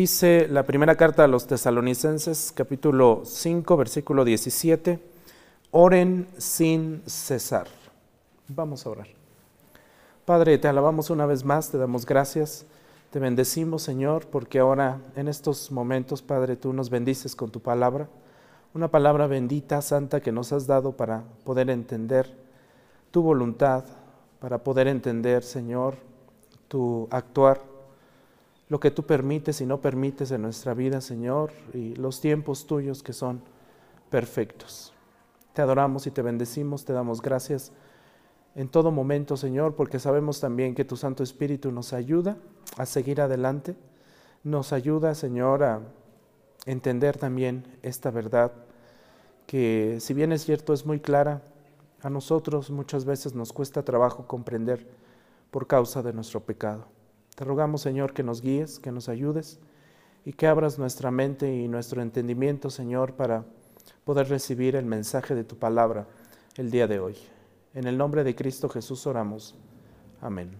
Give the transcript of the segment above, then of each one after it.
Dice la primera carta a los tesalonicenses, capítulo 5, versículo 17, oren sin cesar. Vamos a orar. Padre, te alabamos una vez más, te damos gracias, te bendecimos, Señor, porque ahora en estos momentos, Padre, tú nos bendices con tu palabra, una palabra bendita, santa, que nos has dado para poder entender tu voluntad, para poder entender, Señor, tu actuar lo que tú permites y no permites en nuestra vida, Señor, y los tiempos tuyos que son perfectos. Te adoramos y te bendecimos, te damos gracias en todo momento, Señor, porque sabemos también que tu Santo Espíritu nos ayuda a seguir adelante, nos ayuda, Señor, a entender también esta verdad que si bien es cierto es muy clara, a nosotros muchas veces nos cuesta trabajo comprender por causa de nuestro pecado. Te rogamos, Señor, que nos guíes, que nos ayudes y que abras nuestra mente y nuestro entendimiento, Señor, para poder recibir el mensaje de tu palabra el día de hoy. En el nombre de Cristo Jesús oramos. Amén.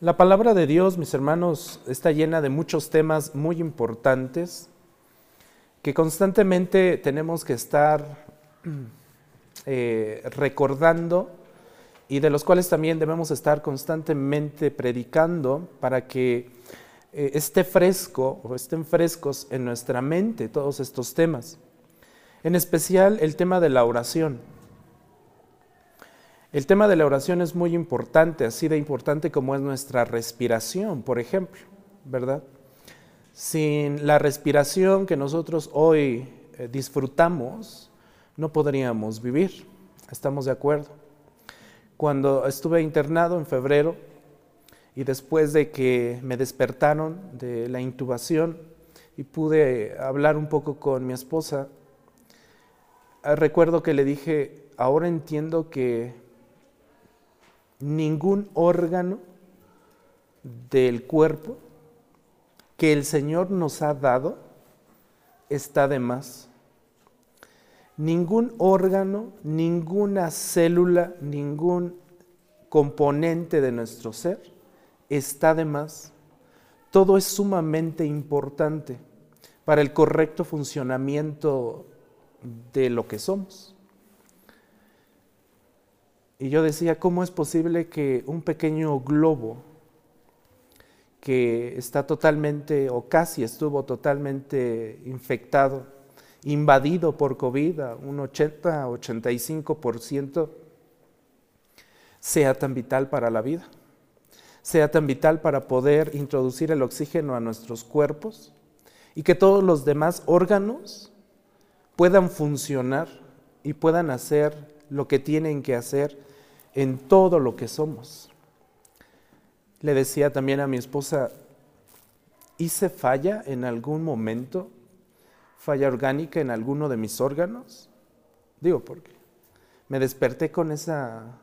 La palabra de Dios, mis hermanos, está llena de muchos temas muy importantes que constantemente tenemos que estar eh, recordando y de los cuales también debemos estar constantemente predicando para que eh, esté fresco o estén frescos en nuestra mente todos estos temas. En especial el tema de la oración. El tema de la oración es muy importante, así de importante como es nuestra respiración, por ejemplo, ¿verdad? Sin la respiración que nosotros hoy eh, disfrutamos, no podríamos vivir. ¿Estamos de acuerdo? Cuando estuve internado en febrero y después de que me despertaron de la intubación y pude hablar un poco con mi esposa, eh, recuerdo que le dije, ahora entiendo que ningún órgano del cuerpo que el Señor nos ha dado está de más ningún órgano, ninguna célula, ningún componente de nuestro ser está de más. Todo es sumamente importante para el correcto funcionamiento de lo que somos. Y yo decía, ¿cómo es posible que un pequeño globo que está totalmente o casi estuvo totalmente infectado, invadido por COVID, un 80-85%, sea tan vital para la vida, sea tan vital para poder introducir el oxígeno a nuestros cuerpos y que todos los demás órganos puedan funcionar y puedan hacer lo que tienen que hacer en todo lo que somos. Le decía también a mi esposa, ¿hice falla en algún momento falla orgánica en alguno de mis órganos? Digo, porque me desperté con esa,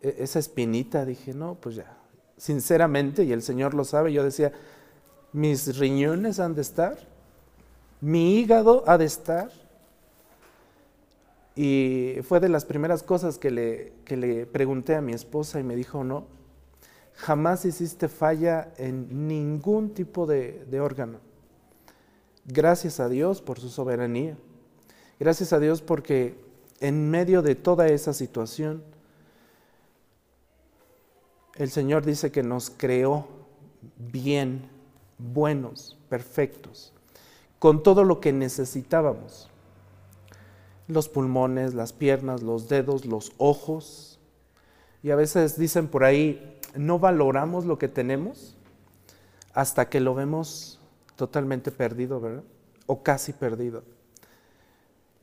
e, esa espinita, dije, no, pues ya, sinceramente, y el Señor lo sabe, yo decía, mis riñones han de estar, mi hígado ha de estar. Y fue de las primeras cosas que le, que le pregunté a mi esposa y me dijo, no, jamás hiciste falla en ningún tipo de, de órgano. Gracias a Dios por su soberanía. Gracias a Dios porque en medio de toda esa situación, el Señor dice que nos creó bien, buenos, perfectos, con todo lo que necesitábamos. Los pulmones, las piernas, los dedos, los ojos. Y a veces dicen por ahí, no valoramos lo que tenemos hasta que lo vemos totalmente perdido, ¿verdad? O casi perdido.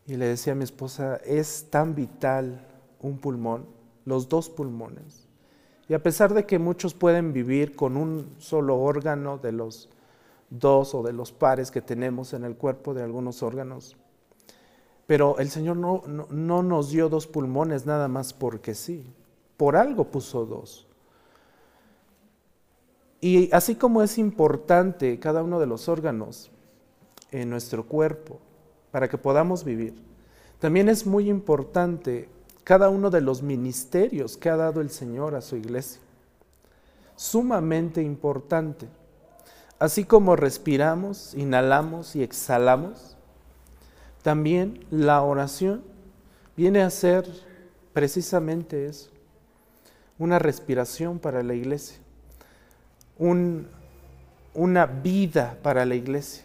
Y le decía a mi esposa, es tan vital un pulmón, los dos pulmones. Y a pesar de que muchos pueden vivir con un solo órgano de los dos o de los pares que tenemos en el cuerpo de algunos órganos, pero el Señor no, no, no nos dio dos pulmones nada más porque sí, por algo puso dos. Y así como es importante cada uno de los órganos en nuestro cuerpo para que podamos vivir, también es muy importante cada uno de los ministerios que ha dado el Señor a su iglesia. Sumamente importante. Así como respiramos, inhalamos y exhalamos, también la oración viene a ser precisamente eso, una respiración para la iglesia, una vida para la iglesia,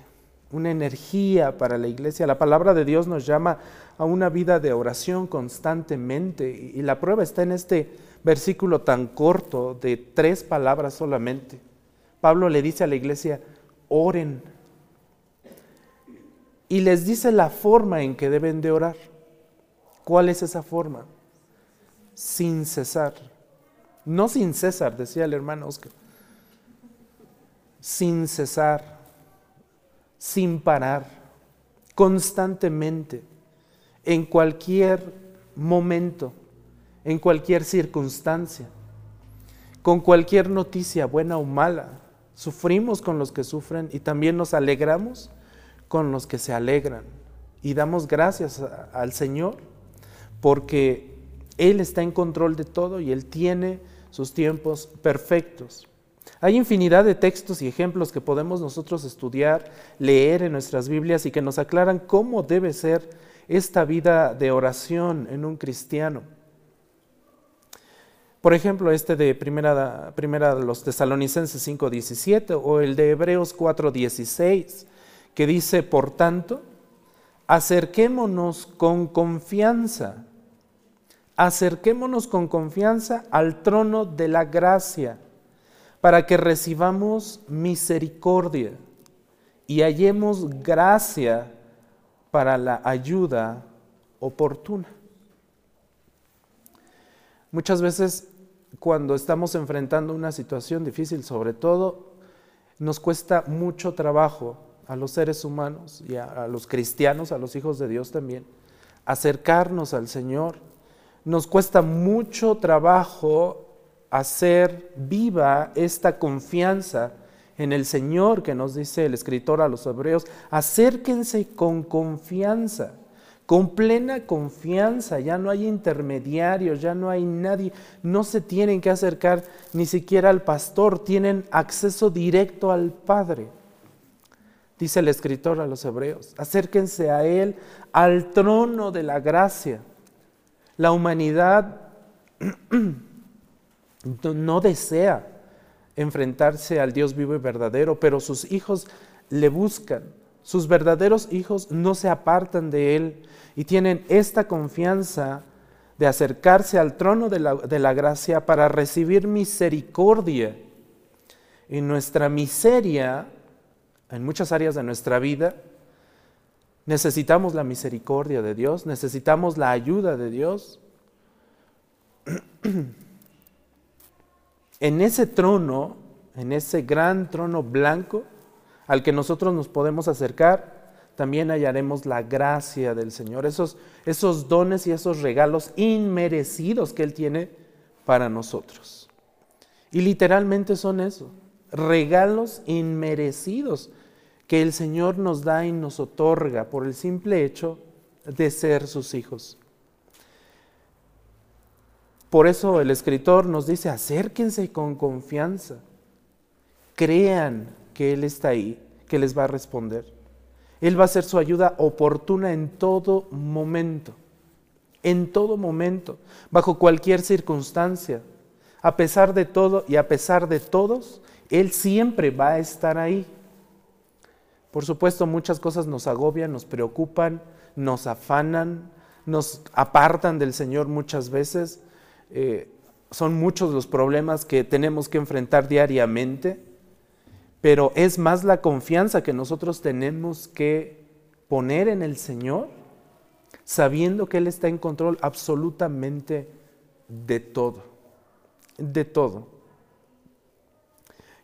una energía para la iglesia. La palabra de Dios nos llama a una vida de oración constantemente y la prueba está en este versículo tan corto de tres palabras solamente. Pablo le dice a la iglesia, oren. Y les dice la forma en que deben de orar. ¿Cuál es esa forma? Sin cesar. No sin cesar, decía el hermano Oscar. Sin cesar, sin parar, constantemente, en cualquier momento, en cualquier circunstancia, con cualquier noticia, buena o mala. Sufrimos con los que sufren y también nos alegramos con los que se alegran. Y damos gracias al Señor porque Él está en control de todo y Él tiene sus tiempos perfectos. Hay infinidad de textos y ejemplos que podemos nosotros estudiar, leer en nuestras Biblias y que nos aclaran cómo debe ser esta vida de oración en un cristiano. Por ejemplo, este de primera, primera de los Tesalonicenses 5.17 o el de Hebreos 4.16, que dice, por tanto, acerquémonos con confianza, acerquémonos con confianza al trono de la gracia, para que recibamos misericordia y hallemos gracia para la ayuda oportuna. Muchas veces cuando estamos enfrentando una situación difícil, sobre todo, nos cuesta mucho trabajo a los seres humanos y a, los cristianos, a los hijos de Dios también, acercarnos al Señor. Nos cuesta mucho trabajo hacer viva esta confianza en el Señor que nos dice el escritor a los hebreos. Acérquense con confianza, con plena confianza. Ya no hay intermediarios, ya no hay nadie. No se tienen que acercar ni siquiera al pastor, tienen acceso directo al Padre dice el escritor a los hebreos. Acérquense a Él, al trono de la gracia. La humanidad no desea enfrentarse al Dios vivo y verdadero, pero sus hijos le buscan. Sus verdaderos hijos no se apartan de Él y tienen esta confianza de acercarse al trono de la, de la gracia para recibir misericordia. Y nuestra miseria en muchas áreas de nuestra vida, necesitamos la misericordia de Dios, necesitamos la ayuda de Dios. En ese trono, en ese gran trono blanco al que nosotros nos podemos acercar, también hallaremos la gracia del Señor, esos, esos dones y esos regalos inmerecidos que Él tiene para nosotros. Y literalmente son eso, regalos inmerecidos que el Señor nos da y nos otorga por el simple hecho de ser sus hijos. Por eso el escritor nos dice, acérquense con confianza, crean que Él está ahí, que les va a responder. Él va a ser su ayuda oportuna en todo momento, en todo momento, bajo cualquier circunstancia. A pesar de todo y a pesar de todos, Él siempre va a estar ahí. Por supuesto, muchas cosas nos agobian, nos preocupan, nos afanan, nos apartan del Señor muchas veces. Eh, son muchos los problemas que tenemos que enfrentar diariamente, pero es más la confianza que nosotros tenemos que poner en el Señor, sabiendo que Él está en control absolutamente de todo, de todo.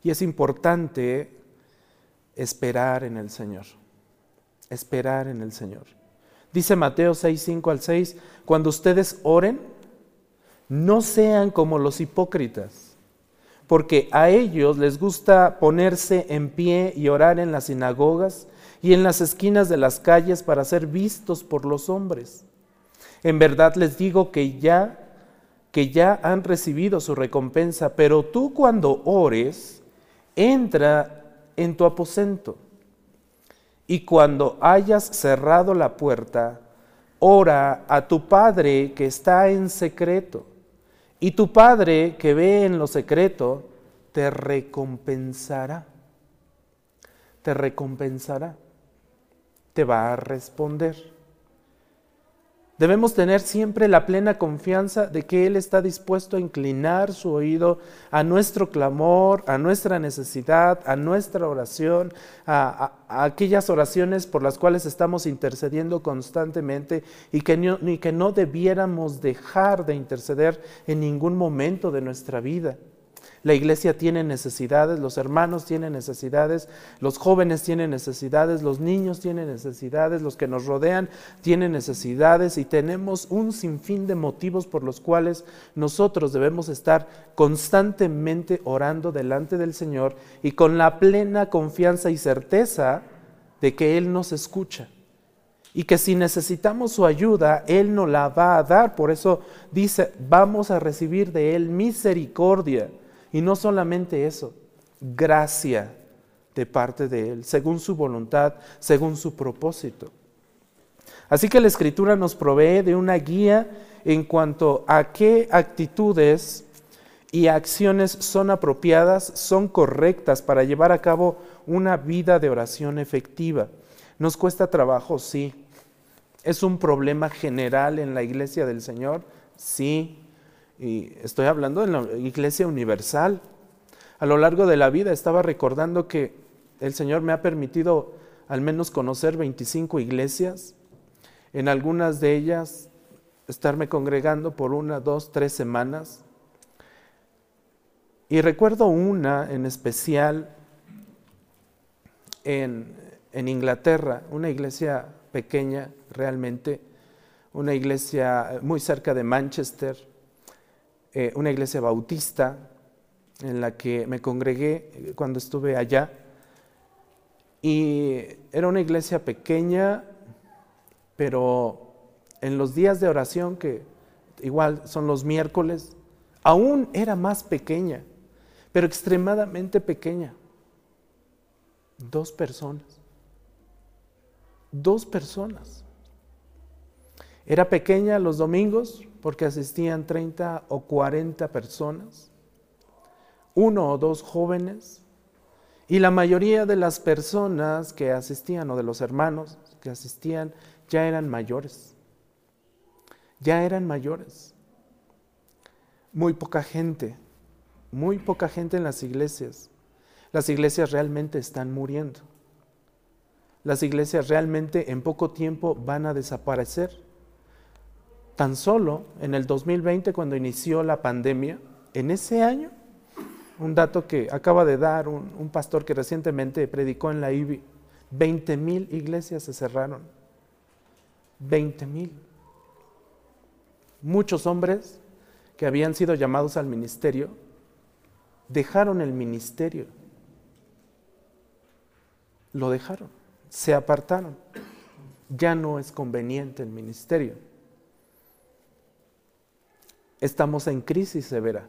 Y es importante esperar en el Señor. Esperar en el Señor. Dice Mateo 6, 5 al 6, cuando ustedes oren, no sean como los hipócritas, porque a ellos les gusta ponerse en pie y orar en las sinagogas y en las esquinas de las calles para ser vistos por los hombres. En verdad les digo que ya que ya han recibido su recompensa, pero tú cuando ores, entra en tu aposento. Y cuando hayas cerrado la puerta, ora a tu Padre que está en secreto. Y tu Padre que ve en lo secreto, te recompensará. Te recompensará. Te va a responder. Debemos tener siempre la plena confianza de que Él está dispuesto a inclinar su oído a nuestro clamor, a nuestra necesidad, a nuestra oración, a, aquellas oraciones por las cuales estamos intercediendo constantemente y que, no, y que no debiéramos dejar de interceder en ningún momento de nuestra vida. La iglesia tiene necesidades, los hermanos tienen necesidades, los jóvenes tienen necesidades, los niños tienen necesidades, los que nos rodean tienen necesidades y tenemos un sinfín de motivos por los cuales nosotros debemos estar constantemente orando delante del Señor y con la plena confianza y certeza de que Él nos escucha y que si necesitamos su ayuda, Él nos la va a dar. Por eso dice, vamos a recibir de Él misericordia y no solamente eso, gracia de parte de Él, según su voluntad, según su propósito. Así que la Escritura nos provee de una guía en cuanto a qué actitudes y acciones son apropiadas, son correctas para llevar a cabo una vida de oración efectiva. ¿Nos cuesta trabajo? Sí. ¿Es un problema general en la iglesia del Señor? Sí. Y estoy hablando de la iglesia universal. A lo largo de la vida estaba recordando que el Señor me ha permitido al menos conocer 25 iglesias. En algunas de ellas estarme congregando por una, dos, tres semanas. Y recuerdo una en especial en, en Inglaterra, una iglesia pequeña realmente, una iglesia muy cerca de Manchester, eh, una iglesia bautista en la que me congregué eh, cuando estuve allá. Y era una iglesia pequeña, pero en los días de oración, que igual son los miércoles, aún era más pequeña, pero extremadamente pequeña. Dos personas. Dos personas. Era pequeña los domingos, porque asistían 30 o 40 personas, uno o dos jóvenes, y la mayoría de las personas que asistían o de los hermanos que asistían ya eran mayores, ya eran mayores. Muy poca gente, muy poca gente en las iglesias. Las iglesias realmente están muriendo. Las iglesias realmente en poco tiempo van a desaparecer. Tan solo en el 2020, cuando inició la pandemia, en ese año, un dato que acaba de dar un, pastor que recientemente predicó en la IBI, 20 mil iglesias se cerraron. 20 mil. Muchos hombres que habían sido llamados al ministerio dejaron el ministerio. Lo dejaron, se apartaron. Ya no es conveniente el ministerio estamos en crisis severa.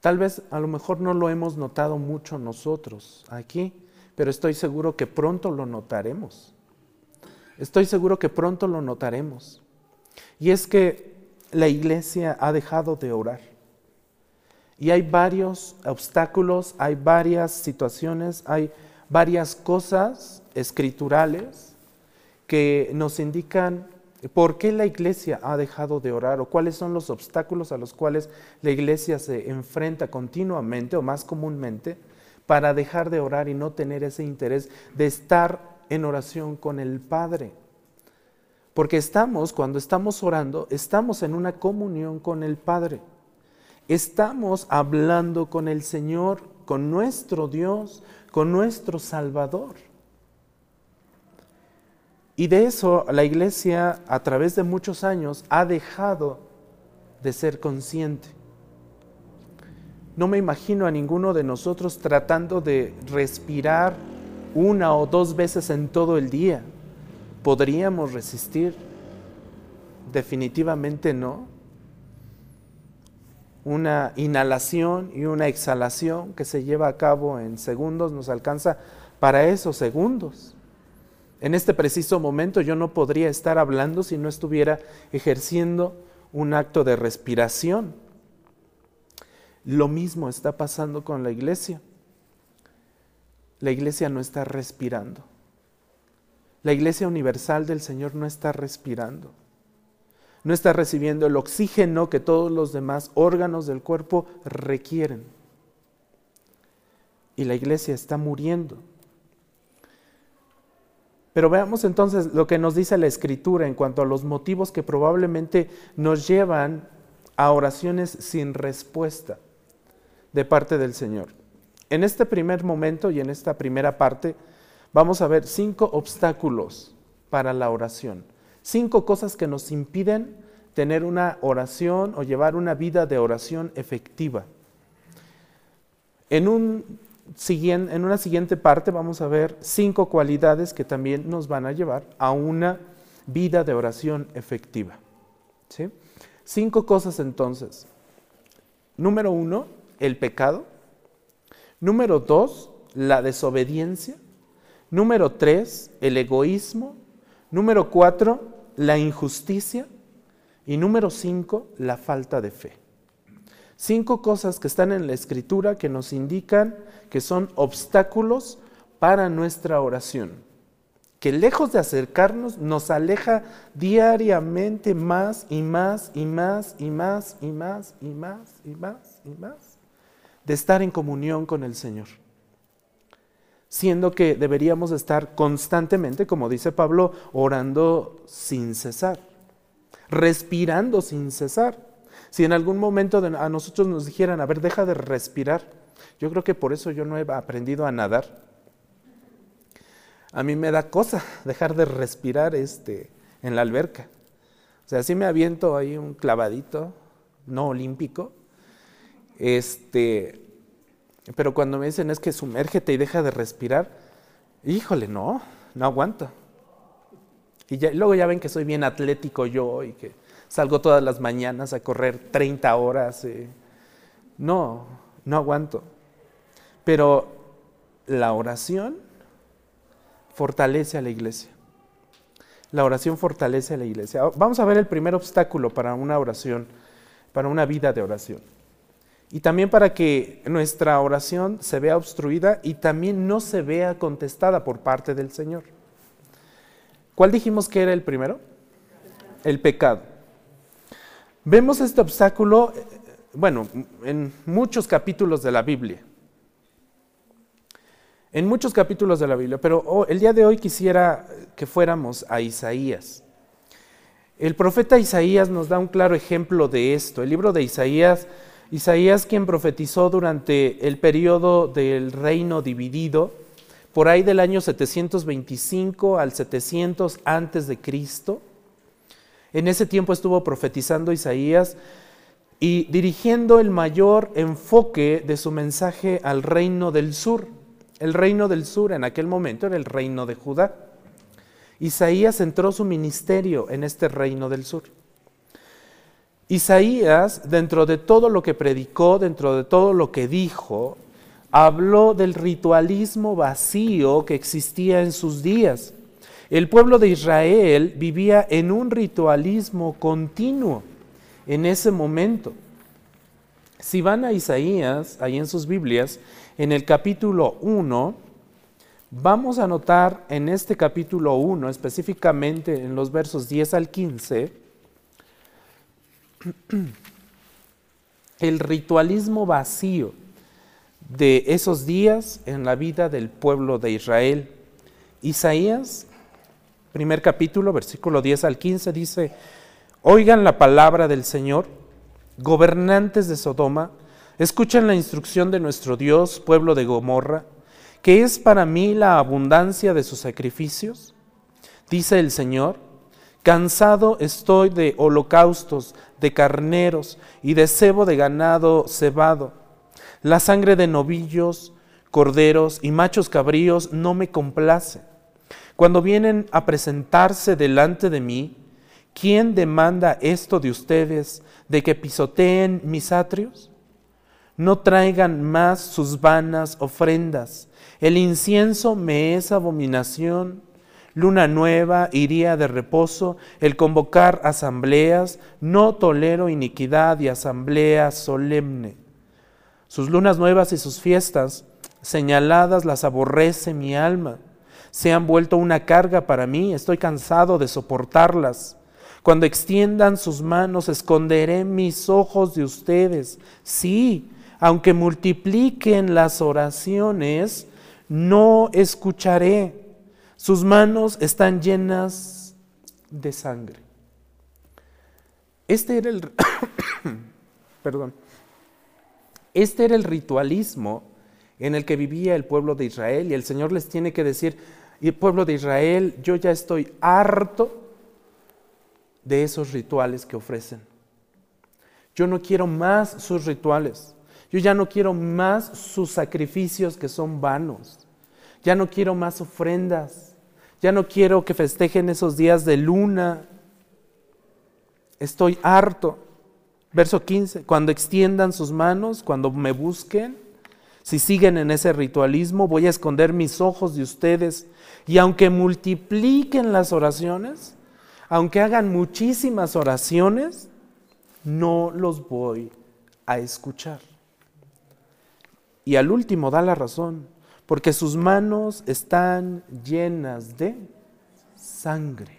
Tal vez a lo mejor no lo hemos notado mucho nosotros aquí, pero estoy seguro que pronto lo notaremos. Estoy seguro que pronto lo notaremos. Y es que la iglesia ha dejado de orar. Y hay varios obstáculos, hay varias situaciones, hay varias cosas escriturales que nos indican ¿Por qué la iglesia ha dejado de orar o cuáles son los obstáculos a los cuales la iglesia se enfrenta continuamente o más comúnmente para dejar de orar y no tener ese interés de estar en oración con el Padre? Porque estamos, cuando estamos orando, estamos en una comunión con el Padre. Estamos hablando con el Señor, con nuestro Dios, con nuestro Salvador. Y de eso la iglesia a través de muchos años ha dejado de ser consciente. No me imagino a ninguno de nosotros tratando de respirar una o dos veces en todo el día. Podríamos resistir. Definitivamente no. Una inhalación y una exhalación que se lleva a cabo en segundos nos alcanza para esos segundos. En este preciso momento yo no podría estar hablando si no estuviera ejerciendo un acto de respiración. Lo mismo está pasando con la iglesia. La iglesia no está respirando. La iglesia universal del Señor no está respirando. No está recibiendo el oxígeno que todos los demás órganos del cuerpo requieren. Y la iglesia está muriendo. Pero veamos entonces lo que nos dice la escritura en cuanto a los motivos que probablemente nos llevan a oraciones sin respuesta de parte del Señor. En este primer momento y en esta primera parte vamos a ver cinco obstáculos para la oración, cinco cosas que nos impiden tener una oración o llevar una vida de oración efectiva. En un en una siguiente parte vamos a ver cinco cualidades que también nos van a llevar a una vida de oración efectiva. ¿sí? Cinco cosas entonces. Número uno, el pecado. Número dos, la desobediencia. Número tres, el egoísmo. Número cuatro, la injusticia. Y número cinco, la falta de fe. Cinco cosas que están en la escritura que nos indican que son obstáculos para nuestra oración, que lejos de acercarnos nos aleja diariamente más y más y más y más y más y más y más y más de estar en comunión con el Señor. Siendo que deberíamos estar constantemente, como dice Pablo, orando sin cesar, respirando sin cesar. Si en algún momento a nosotros nos dijeran, a ver, deja de respirar, yo creo que por eso yo no he aprendido a nadar. A mí me da cosa dejar de respirar este, en la alberca. O sea, si me aviento ahí un clavadito, no olímpico, este, pero cuando me dicen es que sumérgete y deja de respirar, híjole, no, no aguanto. Y luego ya ven que soy bien atlético yo y que salgo todas las mañanas a correr 30 horas. Eh. No, no aguanto. Pero la oración fortalece a la iglesia. La oración fortalece a la iglesia. Vamos a ver el primer obstáculo para una oración, para una vida de oración. Y también para que nuestra oración se vea obstruida y también no se vea contestada por parte del Señor. ¿Cuál dijimos que era el primero? El pecado. Vemos este obstáculo, eh, bueno, en muchos capítulos de la Biblia. En muchos capítulos de la Biblia, pero el día de hoy quisiera que fuéramos a Isaías. El profeta Isaías nos da un claro ejemplo de esto. El libro de Isaías, Isaías quien profetizó durante el periodo del reino dividido, por ahí del año 725 al 700 antes de Cristo. En ese tiempo estuvo profetizando Isaías y dirigiendo el mayor enfoque de su mensaje al reino del sur. El reino del sur en aquel momento era el reino de Judá. Isaías entró su ministerio en este reino del sur. Isaías, dentro de todo lo que predicó, dentro de todo lo que dijo, habló del ritualismo vacío que existía en sus días. El pueblo de Israel vivía en un ritualismo continuo en ese momento. Si van a Isaías, ahí en sus Biblias, en el capítulo 1, vamos a notar en este capítulo 1, específicamente en los versos 10 al 15, el ritualismo vacío de esos días en la vida del pueblo de Israel. Isaías primer capítulo, versículo 10 al 15, dice, oigan la palabra del Señor, gobernantes de Sodoma, escuchen la instrucción de nuestro Dios, pueblo de Gomorra, que es para mí la abundancia de sus sacrificios. Dice el Señor, cansado estoy de holocaustos, de carneros y de cebo de ganado cebado. La sangre de novillos, corderos y machos cabríos no me complace cuando vienen a presentarse delante de mí, ¿quién demanda esto de ustedes, de que pisoteen mis atrios? No traigan más sus vanas ofrendas. El incienso me es abominación. Luna nueva y día de reposo, el convocar asambleas, no tolero iniquidad y asamblea solemne. Sus lunas nuevas y sus fiestas señaladas las aborrece mi alma. Se han vuelto una carga para mí, estoy cansado de soportarlas. Cuando extiendan sus manos, esconderé mis ojos de ustedes. Sí, aunque multipliquen las oraciones, no escucharé. Sus manos están llenas de sangre. Este era el perdón. Este era el ritualismo en el que vivía el pueblo de Israel y el Señor les tiene que decir, y el pueblo de Israel, yo ya estoy harto de esos rituales que ofrecen. Yo no quiero más sus rituales. Yo ya no quiero más sus sacrificios que son vanos. Ya no quiero más ofrendas. Ya no quiero que festejen esos días de luna. Estoy harto. Verso 15, cuando extiendan sus manos, cuando me busquen, si siguen en ese ritualismo, voy a esconder mis ojos de ustedes. Y aunque multipliquen las oraciones, aunque hagan muchísimas oraciones, no los voy a escuchar. Y al último da la razón, porque sus manos están llenas de sangre.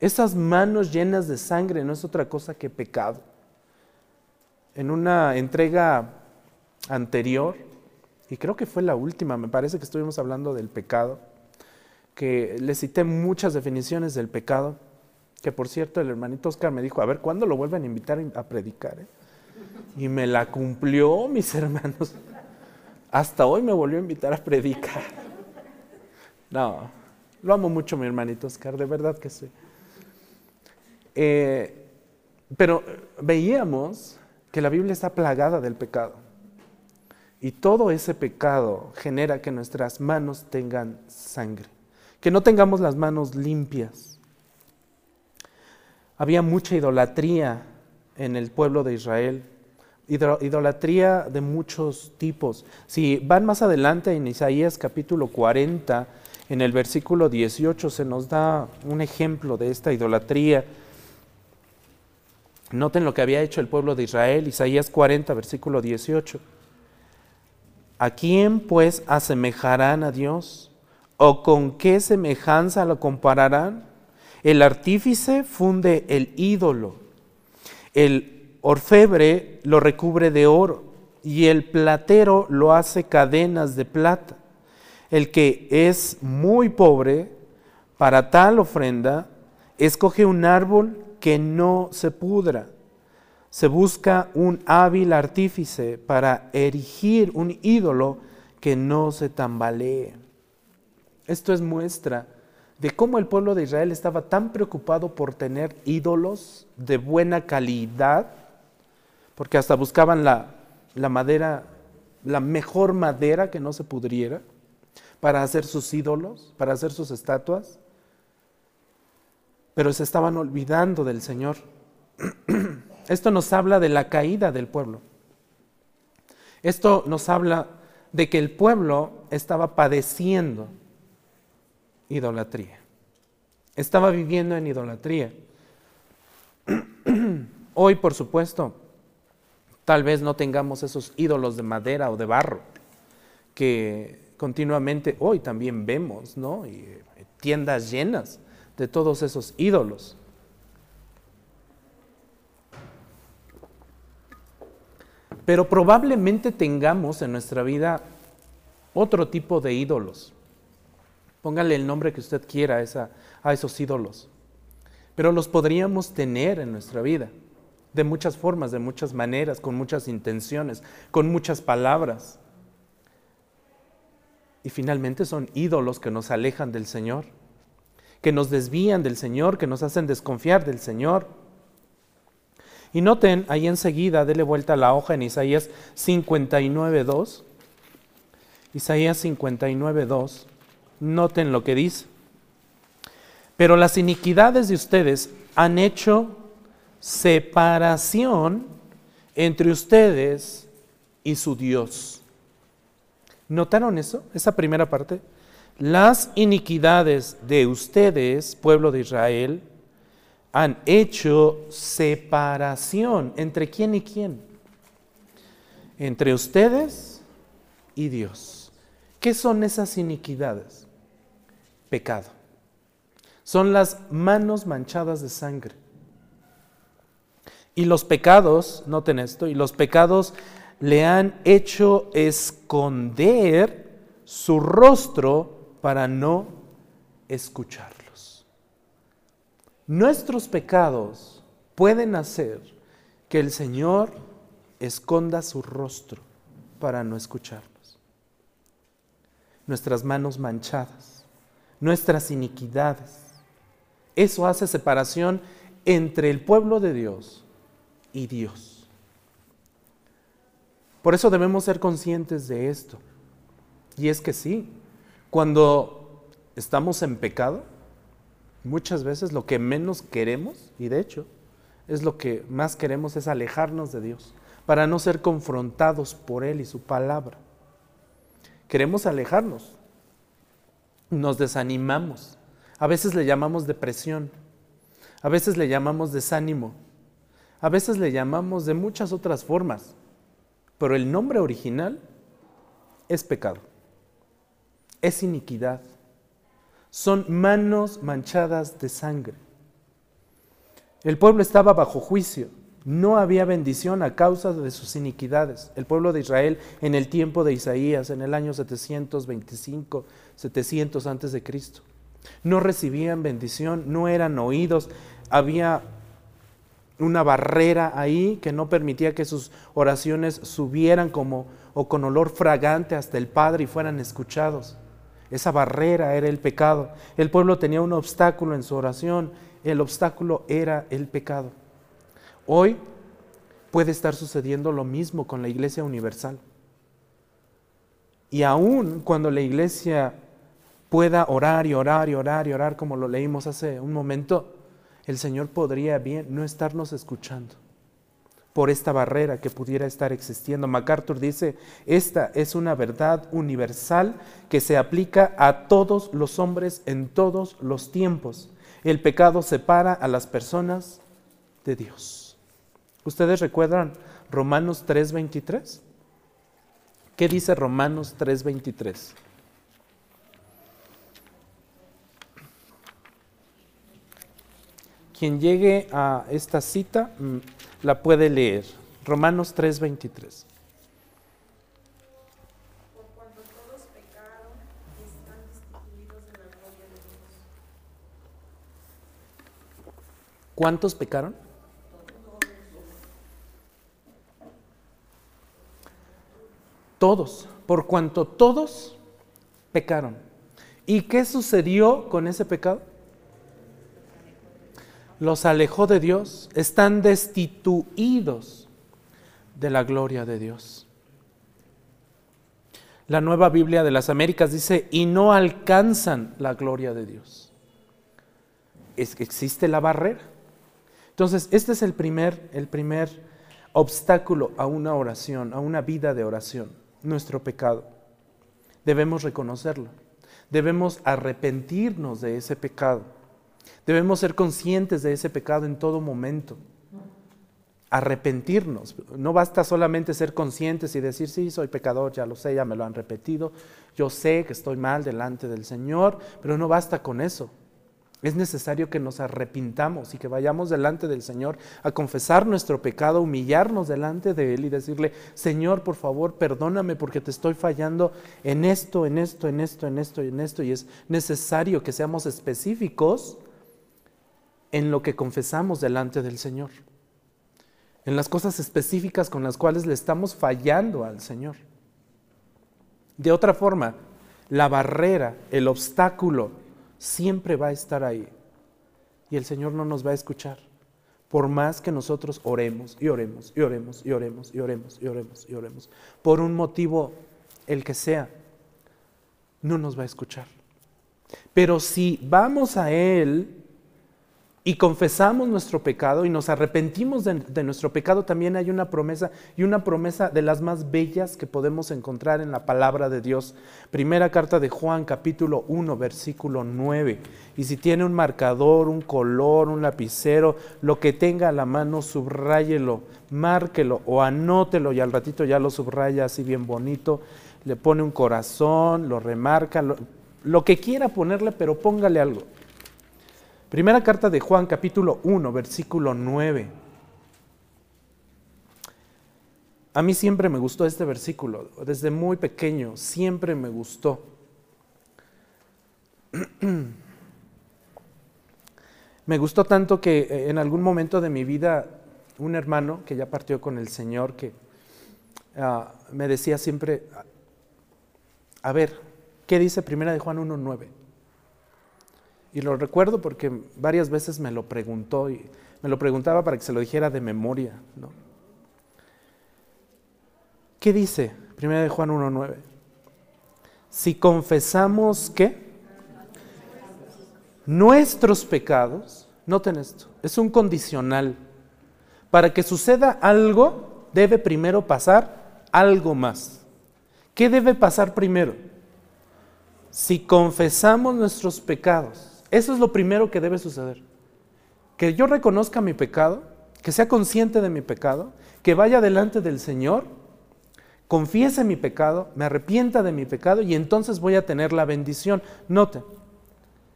Esas manos llenas de sangre no es otra cosa que pecado. En una entrega anterior, y creo que fue la última, me parece que estuvimos hablando del pecado, que le cité muchas definiciones del pecado, que por cierto el hermanito Oscar me dijo, a ver, ¿cuándo lo vuelven a invitar a predicar? Eh? Y me la cumplió, mis hermanos. Hasta hoy me volvió a invitar a predicar. No, lo amo mucho mi hermanito Oscar, de verdad que sí. Eh, pero veíamos que la Biblia está plagada del pecado. Y todo ese pecado genera que nuestras manos tengan sangre, que no tengamos las manos limpias. Había mucha idolatría en el pueblo de Israel idolatría de muchos tipos. Si van más adelante en Isaías capítulo 40, en el versículo 18 se nos da un ejemplo de esta idolatría. Noten lo que había hecho el pueblo de Israel, Isaías 40, versículo 18. ¿A quién pues asemejarán a Dios? ¿O con qué semejanza lo compararán? El artífice funde el ídolo, el orfebre lo recubre de oro y el platero lo hace cadenas de plata. El que es muy pobre para tal ofrenda, escoge un árbol que no se pudra. Se busca un hábil artífice para erigir un ídolo que no se tambalee. Esto es muestra de cómo el pueblo de Israel estaba tan preocupado por tener ídolos de buena calidad porque hasta buscaban la, madera, la mejor madera que no se pudriera, para hacer sus ídolos, para hacer sus estatuas, pero se estaban olvidando del Señor. Esto nos habla de la caída del pueblo. Esto nos habla de que el pueblo estaba padeciendo idolatría. Estaba viviendo en idolatría. Hoy, por supuesto, Tal vez no tengamos esos ídolos de madera o de barro que continuamente hoy también vemos, ¿no? Eh, tiendas llenas de todos esos ídolos. Pero probablemente tengamos en nuestra vida otro tipo de ídolos. Póngale el nombre que usted quiera a, esos ídolos. Pero los podríamos tener en nuestra vida de muchas formas, de muchas maneras, con muchas intenciones, con muchas palabras. Y finalmente son ídolos que nos alejan del Señor, que nos desvían del Señor, que nos hacen desconfiar del Señor. Y noten ahí enseguida, dele vuelta a la hoja en Isaías 59.2. Isaías 59.2. Noten lo que dice. Pero las iniquidades de ustedes han hecho separación entre ustedes y su Dios. ¿Notaron eso? Esa primera parte. Las iniquidades de ustedes, pueblo de Israel, han hecho separación entre quién y quién. Entre ustedes y Dios. ¿Qué son esas iniquidades? Pecado. Son las manos manchadas de sangre. Y los pecados, noten esto, y los pecados le han hecho esconder su rostro para no escucharlos. Nuestros pecados pueden hacer que el Señor esconda su rostro para no escucharlos. Nuestras manos manchadas, nuestras iniquidades. Eso hace separación entre el pueblo de Dios y Dios. Por eso debemos ser conscientes de esto. Y es que sí, cuando estamos en pecado, muchas veces lo que menos queremos, y de hecho es lo que más queremos, es alejarnos de Dios, para no ser confrontados por Él y su palabra. Queremos alejarnos, nos desanimamos, a veces le llamamos depresión, a veces le llamamos desánimo, a veces le llamamos de muchas otras formas, pero el nombre original es pecado, es iniquidad, son manos manchadas de sangre. El pueblo estaba bajo juicio, no había bendición a causa de sus iniquidades. El pueblo de Israel en el tiempo de Isaías, en el año 725, 700 antes de Cristo, no recibían bendición, no eran oídos, había una barrera ahí que no permitía que sus oraciones subieran como o con olor fragante hasta el Padre y fueran escuchados. Esa barrera era el pecado. El pueblo tenía un obstáculo en su oración. El obstáculo era el pecado. Hoy puede estar sucediendo lo mismo con la Iglesia Universal. Y aún cuando la Iglesia pueda orar y orar y orar y orar como lo leímos hace un momento, el Señor podría bien no estarnos escuchando por esta barrera que pudiera estar existiendo. MacArthur dice, esta es una verdad universal que se aplica a todos los hombres en todos los tiempos. El pecado separa a las personas de Dios. ¿Ustedes recuerdan Romanos 3:23? ¿Qué dice Romanos 3:23? Quien llegue a esta cita mm, la puede leer. Romanos 3:23. ¿Cuántos pecaron? Todos, por cuanto todos pecaron. ¿Y qué sucedió con ese pecado? Los alejó de Dios, están destituidos de la gloria de Dios. La nueva Biblia de las Américas dice, y no alcanzan la gloria de Dios. Es que existe la barrera. Entonces, este es el primer, el primer obstáculo a una oración, a una vida de oración, nuestro pecado. Debemos reconocerlo. Debemos arrepentirnos de ese pecado Debemos ser conscientes de ese pecado en todo momento. Arrepentirnos. No basta solamente ser conscientes y decir, sí, soy pecador, ya lo sé, ya me lo han repetido. Yo sé que estoy mal delante del Señor, pero no basta con eso. Es necesario que nos arrepintamos y que vayamos delante del Señor a confesar nuestro pecado, humillarnos delante de Él y decirle, Señor, por favor, perdóname porque te estoy fallando en esto, en esto, en esto, en esto en esto. Y es necesario que seamos específicos en lo que confesamos delante del Señor, en las cosas específicas con las cuales le estamos fallando al Señor. De otra forma, la barrera, el obstáculo, siempre va a estar ahí y el Señor no nos va a escuchar. Por más que nosotros oremos y oremos y oremos y oremos y oremos y oremos y oremos, por un motivo el que sea, no nos va a escuchar. Pero si vamos a Él y confesamos nuestro pecado y nos arrepentimos de, nuestro pecado, también hay una promesa y una promesa de las más bellas que podemos encontrar en la palabra de Dios. Primera carta de Juan, capítulo 1, versículo 9. Y si tiene un marcador, un color, un lapicero, lo que tenga a la mano, subráyelo, márquelo o anótelo y al ratito ya lo subraya así bien bonito, le pone un corazón, lo remarca, lo que quiera ponerle, pero póngale algo. Primera carta de Juan, capítulo 1, versículo 9. A mí siempre me gustó este versículo, desde muy pequeño, siempre me gustó. me gustó tanto que eh, en algún momento de mi vida un hermano que ya partió con el Señor, que ah, me decía siempre, a ver, ¿qué dice Primera de Juan 1.9? Y lo recuerdo porque varias veces me lo preguntó y me lo preguntaba para que se lo dijera de memoria. ¿no? ¿Qué dice 1 Juan 1.9? Si confesamos que nuestros pecados, noten esto, es un condicional. Para que suceda algo, debe primero pasar algo más. ¿Qué debe pasar primero? Si confesamos nuestros pecados, eso es lo primero que debe suceder. Que yo reconozca mi pecado, que sea consciente de mi pecado, que vaya delante del Señor, confiese mi pecado, me arrepienta de mi pecado y entonces voy a tener la bendición. Note,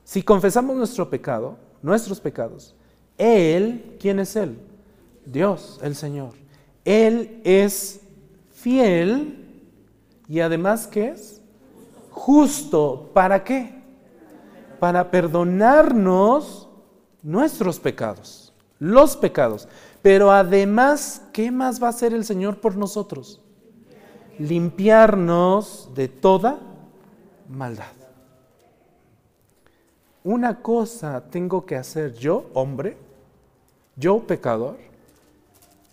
si confesamos nuestro pecado, nuestros pecados, Él, ¿quién es Él? Dios, el Señor. Él es fiel y además, ¿qué es? Justo. ¿Para qué? Para perdonarnos nuestros pecados, los pecados. Pero además, ¿qué más va a hacer el Señor por nosotros? Limpiarnos de toda maldad. Una cosa tengo que hacer yo, hombre, yo pecador.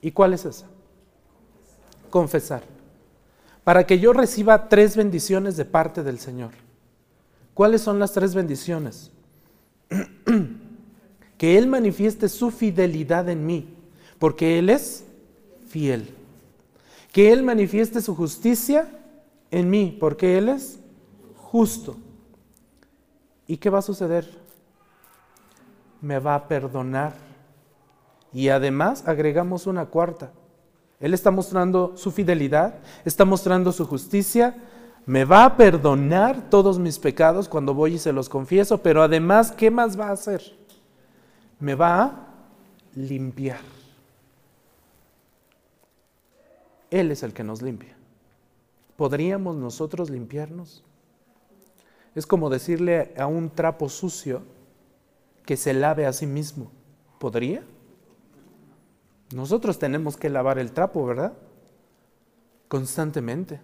¿Y cuál es esa? Confesar. Para que yo reciba tres bendiciones de parte del Señor. ¿Cuáles son las tres bendiciones? que Él manifieste su fidelidad en mí, porque Él es fiel. Que Él manifieste su justicia en mí, porque Él es justo. ¿Y qué va a suceder? Me va a perdonar. Y además agregamos una cuarta. Él está mostrando su fidelidad, está mostrando su justicia, me va a perdonar todos mis pecados cuando voy y se los confieso, pero además, ¿qué más va a hacer? Me va a limpiar. Él es el que nos limpia. ¿Podríamos nosotros limpiarnos? Es como decirle a un trapo sucio que se lave a sí mismo. ¿Podría? Nosotros tenemos que lavar el trapo, ¿verdad? Constantemente.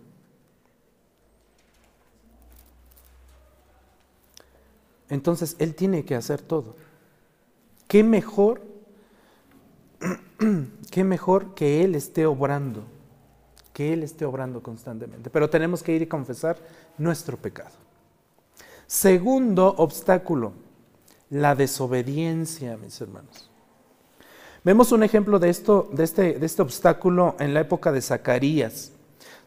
Entonces Él tiene que hacer todo. ¿Qué mejor? ¿Qué mejor que Él esté obrando? Que Él esté obrando constantemente. Pero tenemos que ir y confesar nuestro pecado. Segundo obstáculo, la desobediencia, mis hermanos. Vemos un ejemplo de, esto, de, este, de este obstáculo en la época de Zacarías.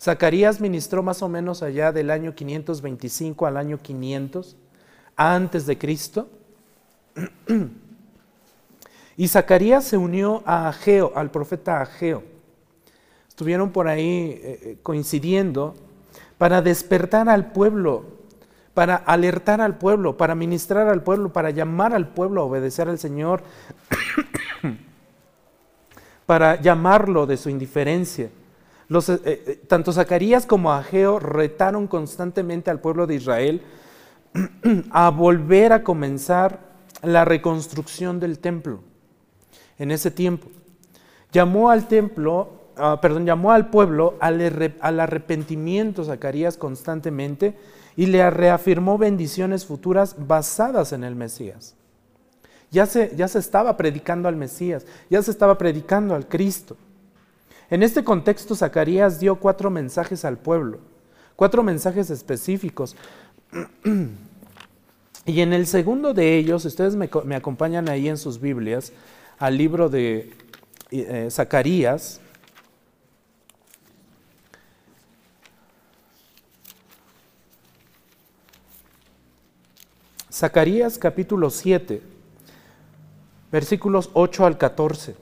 Zacarías ministró más o menos allá del año 525 al año 500 antes de Cristo. Y Zacarías se unió a Ageo, al profeta Ageo. Estuvieron por ahí eh, eh, coincidiendo para despertar al pueblo, para alertar al pueblo, para ministrar al pueblo, para llamar al pueblo a obedecer al Señor, para llamarlo de su indiferencia. Eh, tanto Zacarías como Ageo retaron constantemente al pueblo de Israel a volver a comenzar la reconstrucción del templo en ese tiempo. Llamó al templo, ah, perdón, llamó al pueblo al, al arrepentimiento Zacarías constantemente y le reafirmó bendiciones futuras basadas en el Mesías. Ya se, ya se estaba predicando al Mesías, ya se estaba predicando al Cristo. En este contexto, Zacarías dio cuatro mensajes al pueblo, cuatro mensajes específicos Y en el segundo de ellos, ustedes me, acompañan ahí en sus Biblias, al libro de eh, Zacarías. Zacarías capítulo 7, versículos 8 al 14.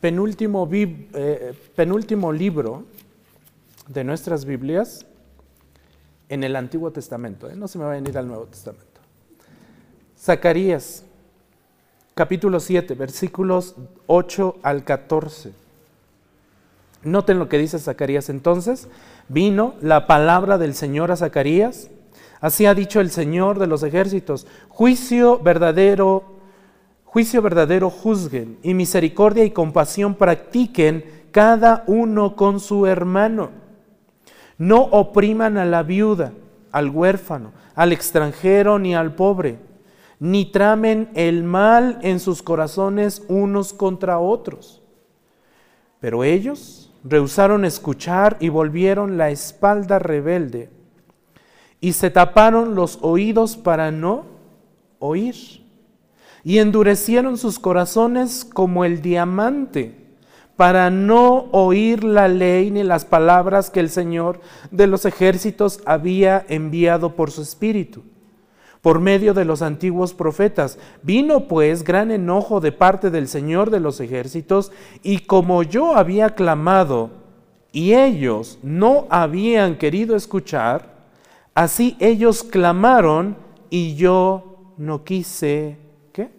Penúltimo, eh, penúltimo libro de nuestras Biblias en el Antiguo Testamento. ¿eh? No se me va a venir al Nuevo Testamento. Zacarías capítulo 7, versículos 8 al 14. Noten lo que dice Zacarías entonces. Vino la palabra del Señor a Zacarías. Así ha dicho el Señor de los ejércitos. Juicio verdadero, juicio verdadero juzguen y misericordia y compasión practiquen cada uno con su hermano. No opriman a la viuda, al huérfano, al extranjero ni al pobre ni tramen el mal en sus corazones unos contra otros. Pero ellos rehusaron escuchar y volvieron la espalda rebelde y se taparon los oídos para no oír y endurecieron sus corazones como el diamante para no oír la ley ni las palabras que el Señor de los ejércitos había enviado por su espíritu por medio de los antiguos profetas. Vino pues gran enojo de parte del Señor de los ejércitos, y como yo había clamado y ellos no habían querido escuchar, así ellos clamaron y yo no quise, ¿qué?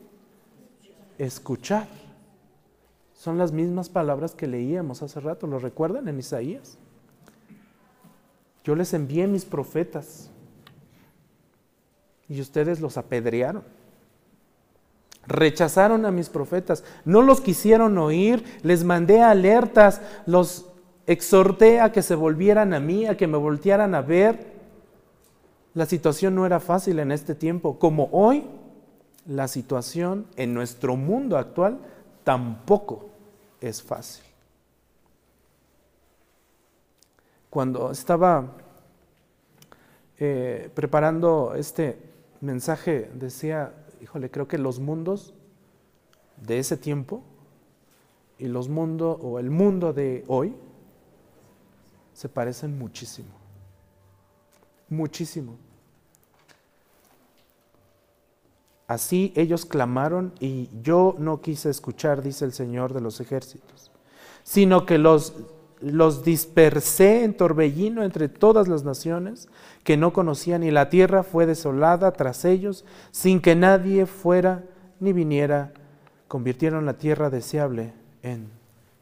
Escuchar. Son las mismas palabras que leíamos hace rato, ¿lo recuerdan en Isaías? Yo les envié mis profetas, y ustedes los apedrearon. Rechazaron a mis profetas, no los quisieron oír, les mandé alertas, los exhorté a que se volvieran a mí, a que me voltearan a ver. La situación no era fácil en este tiempo, como hoy la situación en nuestro mundo actual tampoco es fácil. Cuando estaba eh, preparando este mensaje decía, híjole, creo que los mundos de ese tiempo y los mundos o el mundo de hoy se parecen muchísimo. Muchísimo. Así ellos clamaron y yo no quise escuchar, dice el Señor de los ejércitos, sino que los los dispersé en torbellino entre todas las naciones que no conocían y la tierra fue desolada tras ellos sin que nadie fuera ni viniera. Convirtieron la tierra deseable en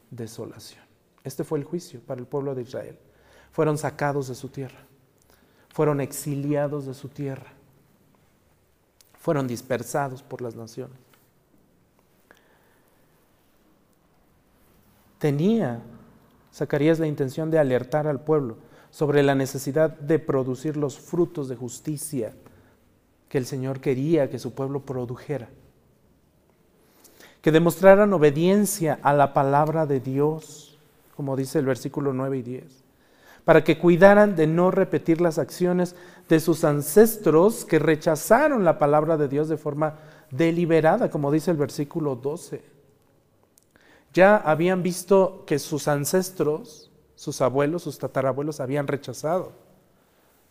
desolación. Este fue el juicio para el pueblo de Israel. Fueron sacados de su tierra, fueron exiliados de su tierra, fueron dispersados por las naciones. Tenía Zacarías la intención de alertar al pueblo sobre la necesidad de producir los frutos de justicia que el Señor quería que su pueblo produjera. Que demostraran obediencia a la palabra de Dios, como dice el versículo 9 y 10. Para que cuidaran de no repetir las acciones de sus ancestros que rechazaron la palabra de Dios de forma deliberada, como dice el versículo 12 ya habían visto que sus ancestros, sus abuelos, sus tatarabuelos habían rechazado.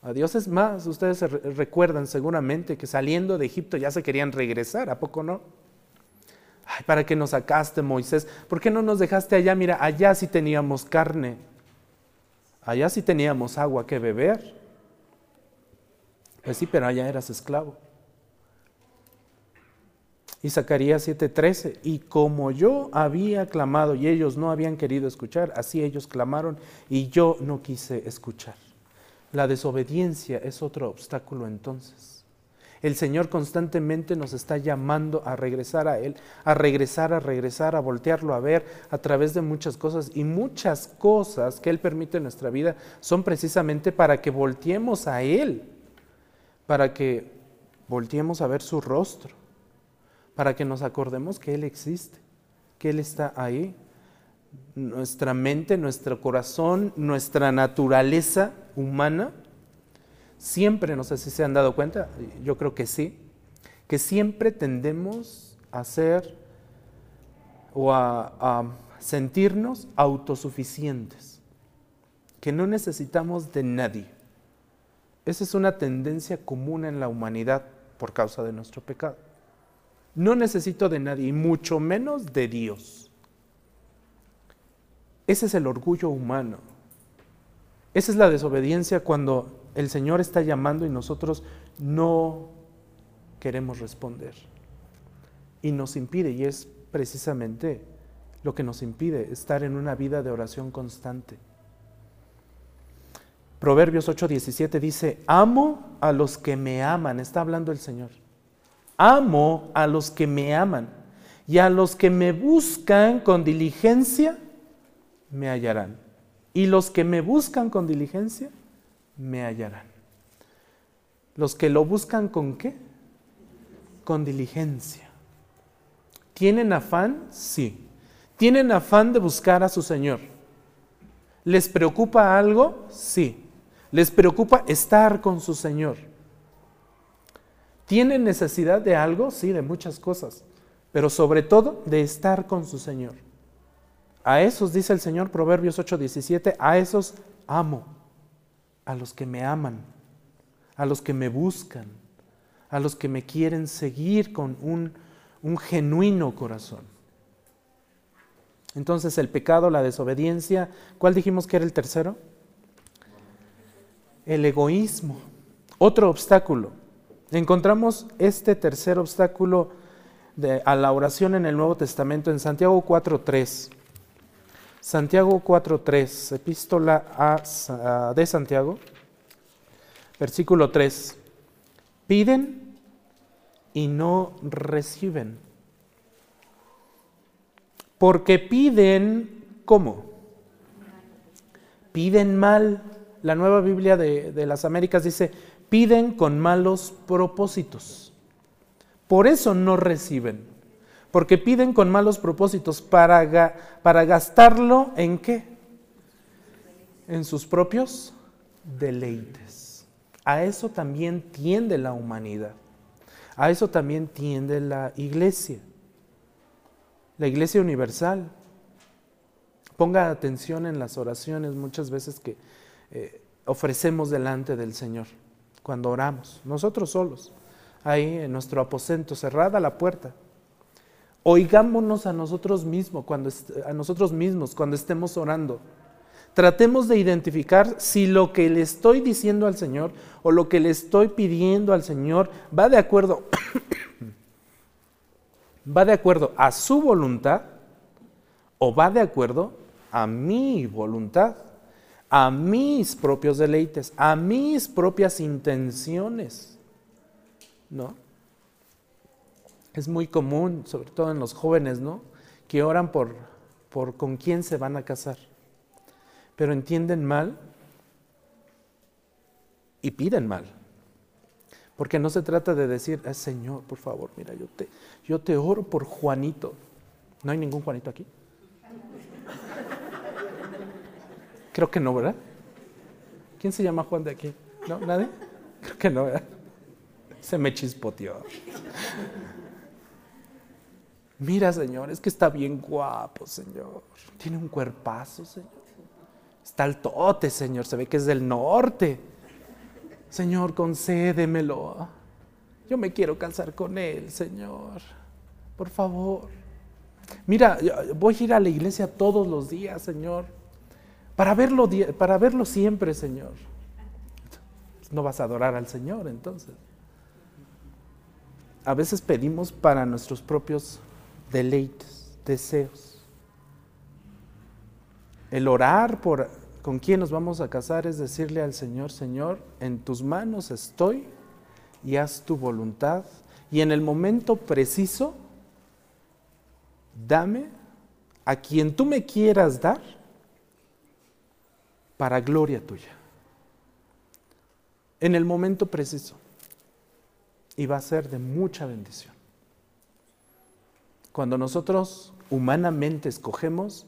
A Dios es más, ustedes recuerdan seguramente que saliendo de Egipto ya se querían regresar, ¿a poco no? ¿para qué nos sacaste, Moisés? ¿Por qué no nos dejaste allá? Mira, allá sí teníamos carne, allá sí teníamos agua que beber. Pues sí, pero allá eras esclavo. Y Zacarías 7:13, y como yo había clamado y ellos no habían querido escuchar, así ellos clamaron y yo no quise escuchar. La desobediencia es otro obstáculo entonces. El Señor constantemente nos está llamando a regresar a Él, a regresar, a regresar, a voltearlo a ver a través de muchas cosas. Y muchas cosas que Él permite en nuestra vida son precisamente para que volteemos a Él, para que volteemos a ver su rostro para que nos acordemos que Él existe, que Él está ahí. Nuestra mente, nuestro corazón, nuestra naturaleza humana siempre, no sé si se han dado cuenta, yo creo que sí, que siempre tendemos a ser o a, sentirnos autosuficientes, que no necesitamos de nadie. Esa es una tendencia común en la humanidad por causa de nuestro pecado. No necesito de nadie, y mucho menos de Dios. Ese es el orgullo humano. Esa es la desobediencia cuando el Señor está llamando y nosotros no queremos responder. Y nos impide, y es precisamente lo que nos impide estar en una vida de oración constante. Proverbios 8:17 dice, amo a los que me aman, está hablando el Señor. Amo a los que me aman y a los que me buscan con diligencia, me hallarán. Y los que me buscan con diligencia, me hallarán. Los que lo buscan con qué? Con diligencia. ¿Tienen afán? Sí. ¿Tienen afán de buscar a su Señor? ¿Les preocupa algo? Sí. ¿Les preocupa estar con su Señor? ¿Tienen necesidad de algo? Sí, de muchas cosas, pero sobre todo de estar con su Señor. A esos, dice el Señor, Proverbios 8:17, a esos amo, a los que me aman, a los que me buscan, a los que me quieren seguir con un, un genuino corazón. Entonces el pecado, la desobediencia, ¿cuál dijimos que era el tercero? El egoísmo, otro obstáculo. Encontramos este tercer obstáculo a la oración en el Nuevo Testamento en Santiago 4.3. Santiago 4.3, epístola a, de Santiago, versículo 3. Piden y no reciben. Porque piden, ¿cómo? Piden mal. La nueva Biblia de, de las Américas dice, piden con malos propósitos. Por eso no reciben. Porque piden con malos propósitos para, para gastarlo en qué? En sus propios deleites. A eso también tiende la humanidad. A eso también tiende la iglesia. La iglesia universal. Ponga atención en las oraciones muchas veces que eh, ofrecemos delante del Señor cuando oramos, nosotros solos, ahí en nuestro aposento, cerrada la puerta. Oigámonos a nosotros mismos cuando, a nosotros mismos cuando estemos orando. Tratemos de identificar si lo que le estoy diciendo al Señor o lo que le estoy pidiendo al Señor va de acuerdo va de acuerdo a su voluntad o va de acuerdo a mi voluntad a mis propios deleites, a mis propias intenciones. ¿No? Es muy común, sobre todo en los jóvenes, ¿no? Que oran por, por con quién se van a casar. Pero entienden mal y piden mal. Porque no se trata de decir, Señor, por favor, mira, yo te, yo te oro por Juanito. ¿No hay ningún Juanito aquí? Creo que no, ¿verdad? ¿Quién se llama Juan de aquí? ¿No? ¿Nadie? Creo que no, ¿verdad? Se me chispoteó. Mira, Señor, es que está bien guapo, Señor. Tiene un cuerpazo, Señor. Está altote, Señor. Se ve que es del norte. Señor, concédemelo. Yo me quiero casar con él, Señor. Por favor. Mira, voy a ir a la iglesia todos los días, Señor para verlo, para verlo siempre, Señor. No vas a adorar al Señor entonces. A veces pedimos para nuestros propios deleites, deseos. El orar por con quién nos vamos a casar es decirle al Señor, Señor, en tus manos estoy y haz tu voluntad. Y en el momento preciso, dame a quien tú me quieras dar para gloria tuya. En el momento preciso. Y va a ser de mucha bendición. Cuando nosotros humanamente escogemos,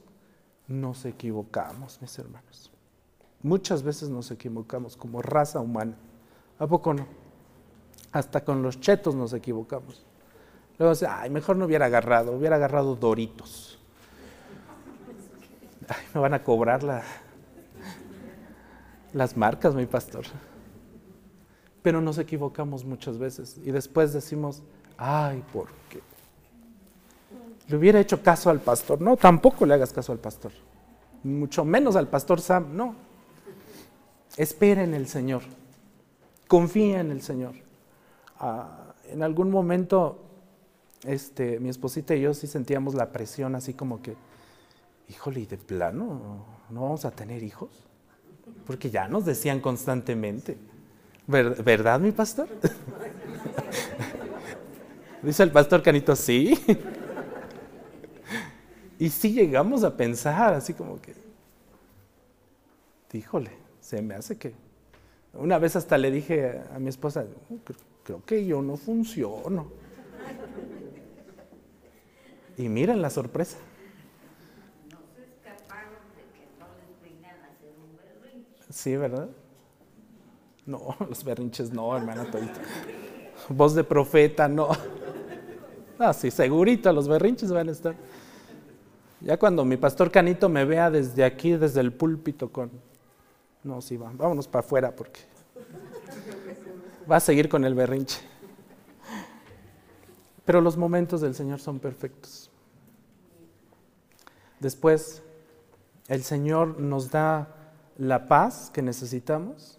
nos equivocamos, mis hermanos. Muchas veces nos equivocamos como raza humana. ¿A poco no? Hasta con los chetos nos equivocamos. Luego dice, ay, mejor no hubiera agarrado, hubiera agarrado Doritos. Ay, me van a cobrar la, las marcas, mi pastor. Pero nos equivocamos muchas veces y después decimos, ay, ¿por qué? Le hubiera hecho caso al pastor. No, tampoco le hagas caso al pastor. Mucho menos al pastor Sam. No. Espera en el Señor. Confía en el Señor. Ah, en algún momento, este, mi esposita y yo sí sentíamos la presión así como que, híjole, ¿y de plano no vamos a tener hijos? Porque ya nos decían constantemente. ¿Verdad, mi pastor? Dice el pastor Canito, sí. Y sí llegamos a pensar así como que, híjole, se me hace que... Una vez hasta le dije a mi esposa, creo que yo no funciono. Y miren la sorpresa. Sí, ¿verdad? No, los berrinches no, hermano Torito. Voz de profeta, no. Ah, sí, segurito, los berrinches van a estar. Ya cuando mi pastor Canito me vea desde aquí, desde el púlpito con... No, sí, va, vámonos para afuera porque va a seguir con el berrinche. Pero los momentos del Señor son perfectos. Después, el Señor nos da la paz que necesitamos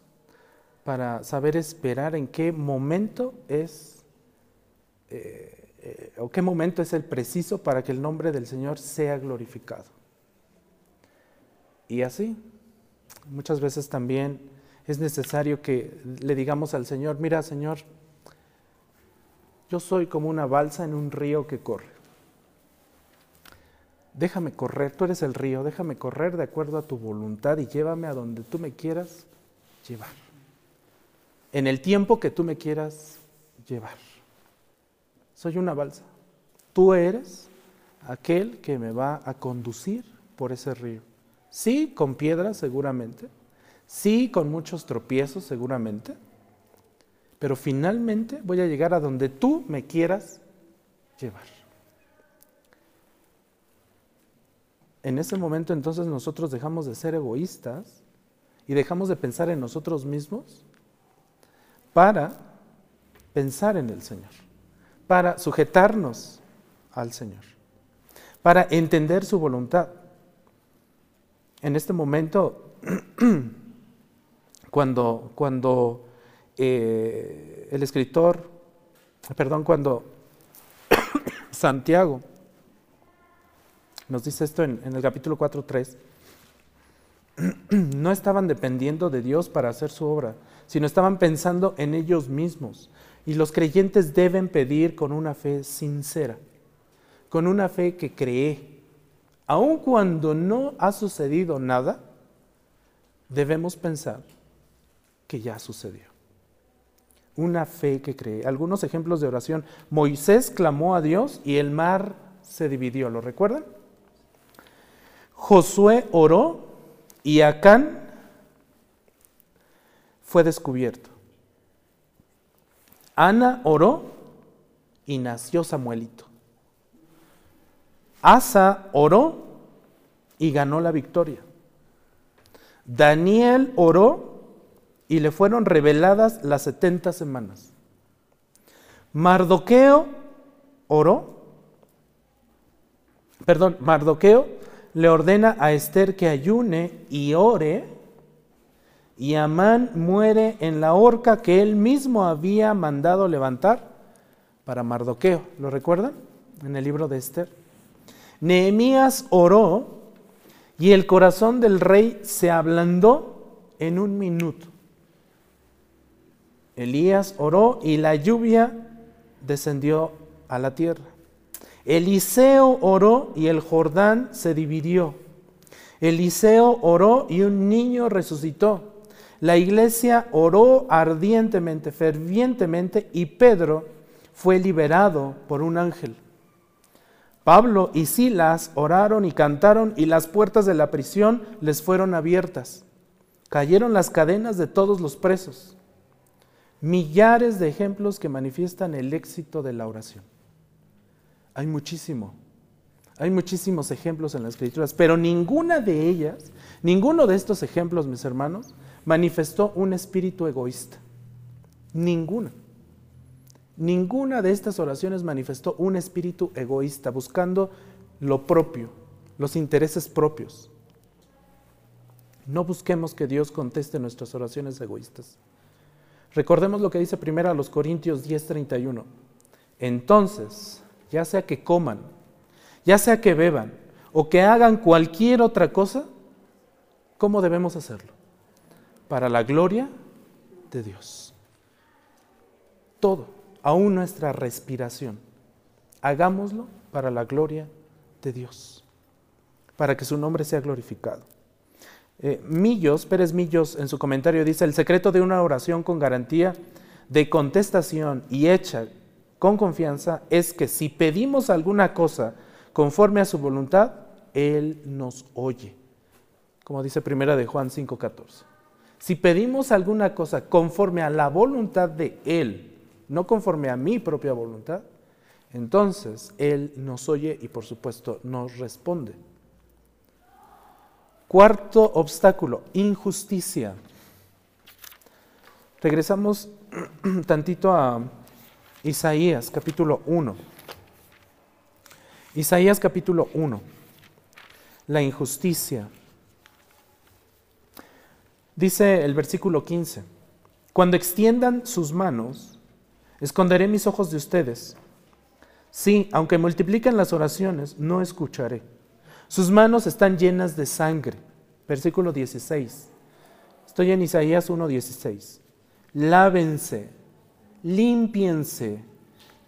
para saber esperar en qué momento es, eh, o qué momento es el preciso para que el nombre del Señor sea glorificado. Y así, muchas veces también es necesario que le digamos al Señor, mira Señor, yo soy como una balsa en un río que corre. Déjame correr, tú eres el río, déjame correr de acuerdo a tu voluntad y llévame a donde tú me quieras llevar en el tiempo que tú me quieras llevar. Soy una balsa. Tú eres aquel que me va a conducir por ese río. Sí, con piedras seguramente. Sí, con muchos tropiezos seguramente. Pero finalmente voy a llegar a donde tú me quieras llevar. En ese momento entonces nosotros dejamos de ser egoístas y dejamos de pensar en nosotros mismos para pensar en el Señor, para sujetarnos al Señor, para entender su voluntad. En este momento, cuando, cuando eh, el escritor, perdón, cuando Santiago nos dice esto en, el capítulo 4.3, no estaban dependiendo de Dios para hacer su obra, sino estaban pensando en ellos mismos. Y los creyentes deben pedir con una fe sincera, con una fe que cree. Aun cuando no ha sucedido nada, debemos pensar que ya sucedió. Una fe que cree. Algunos ejemplos de oración. Moisés clamó a Dios y el mar se dividió. ¿Lo recuerdan? Josué oró y Acán fue descubierto. Ana oró y nació Samuelito. Asa oró y ganó la victoria. Daniel oró y le fueron reveladas las 70 semanas. Mardoqueo oró, perdón, Mardoqueo le ordena a Esther que ayune y ore, y Amán muere en la horca que él mismo había mandado levantar para Mardoqueo. ¿Lo recuerdan? En el libro de Esther. Nehemías oró y el corazón del rey se ablandó en un minuto. Elías oró y la lluvia descendió a la tierra. Eliseo oró y el Jordán se dividió. Eliseo oró y un niño resucitó. La iglesia oró ardientemente, fervientemente y Pedro fue liberado por un ángel. Pablo y Silas oraron y cantaron y las puertas de la prisión les fueron abiertas. Cayeron las cadenas de todos los presos. millares de ejemplos que manifiestan el éxito de la oración. Hay muchísimo. Hay muchísimos ejemplos en las escrituras, pero ninguna de ellas, ninguno de estos ejemplos, mis hermanos, manifestó un espíritu egoísta. Ninguna. Ninguna de estas oraciones manifestó un espíritu egoísta, buscando lo propio, los intereses propios. No busquemos que Dios conteste nuestras oraciones egoístas. Recordemos lo que dice primero a los Corintios 10:31. Entonces, ya sea que coman, ya sea que beban o que hagan cualquier otra cosa, ¿cómo debemos hacerlo? Para la gloria de Dios. Todo, aún nuestra respiración, hagámoslo para la gloria de Dios, para que su nombre sea glorificado. Eh, Millos, Pérez Millos, en su comentario dice, el secreto de una oración con garantía de contestación y hecha con confianza es que si pedimos alguna cosa conforme a su voluntad, Él nos oye. Como dice primera de Juan 5:14. Si pedimos alguna cosa conforme a la voluntad de Él, no conforme a mi propia voluntad, entonces Él nos oye y por supuesto nos responde. Cuarto obstáculo, injusticia. Regresamos tantito a Isaías capítulo 1. Isaías capítulo 1. La injusticia. Dice el versículo 15, cuando extiendan sus manos, esconderé mis ojos de ustedes. Sí, aunque multipliquen las oraciones, no escucharé. Sus manos están llenas de sangre. Versículo 16. Estoy en Isaías 1.16. Lávense límpiense,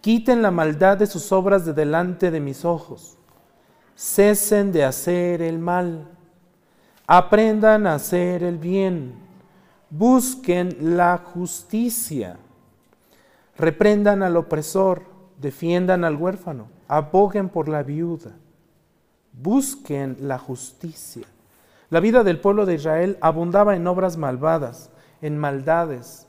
quiten la maldad de sus obras de delante de mis ojos, cesen de hacer el mal, aprendan a hacer el bien, busquen la justicia, reprendan al opresor, defiendan al huérfano, aboguen por la viuda, busquen la justicia. La vida del pueblo de Israel abundaba en obras malvadas, en maldades,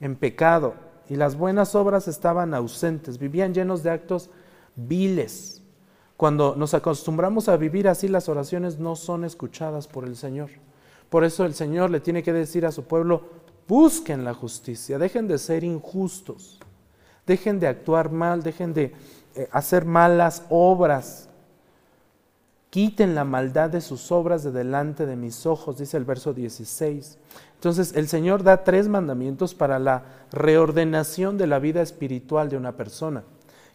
en pecado, y las buenas obras estaban ausentes, vivían llenos de actos viles. Cuando nos acostumbramos a vivir así, las oraciones no son escuchadas por el Señor. Por eso el Señor le tiene que decir a su pueblo, busquen la justicia, dejen de ser injustos, dejen de actuar mal, dejen de eh, hacer malas obras, quiten la maldad de sus obras de delante de mis ojos, dice el verso 16. Entonces el Señor da tres mandamientos para la reordenación de la vida espiritual de una persona.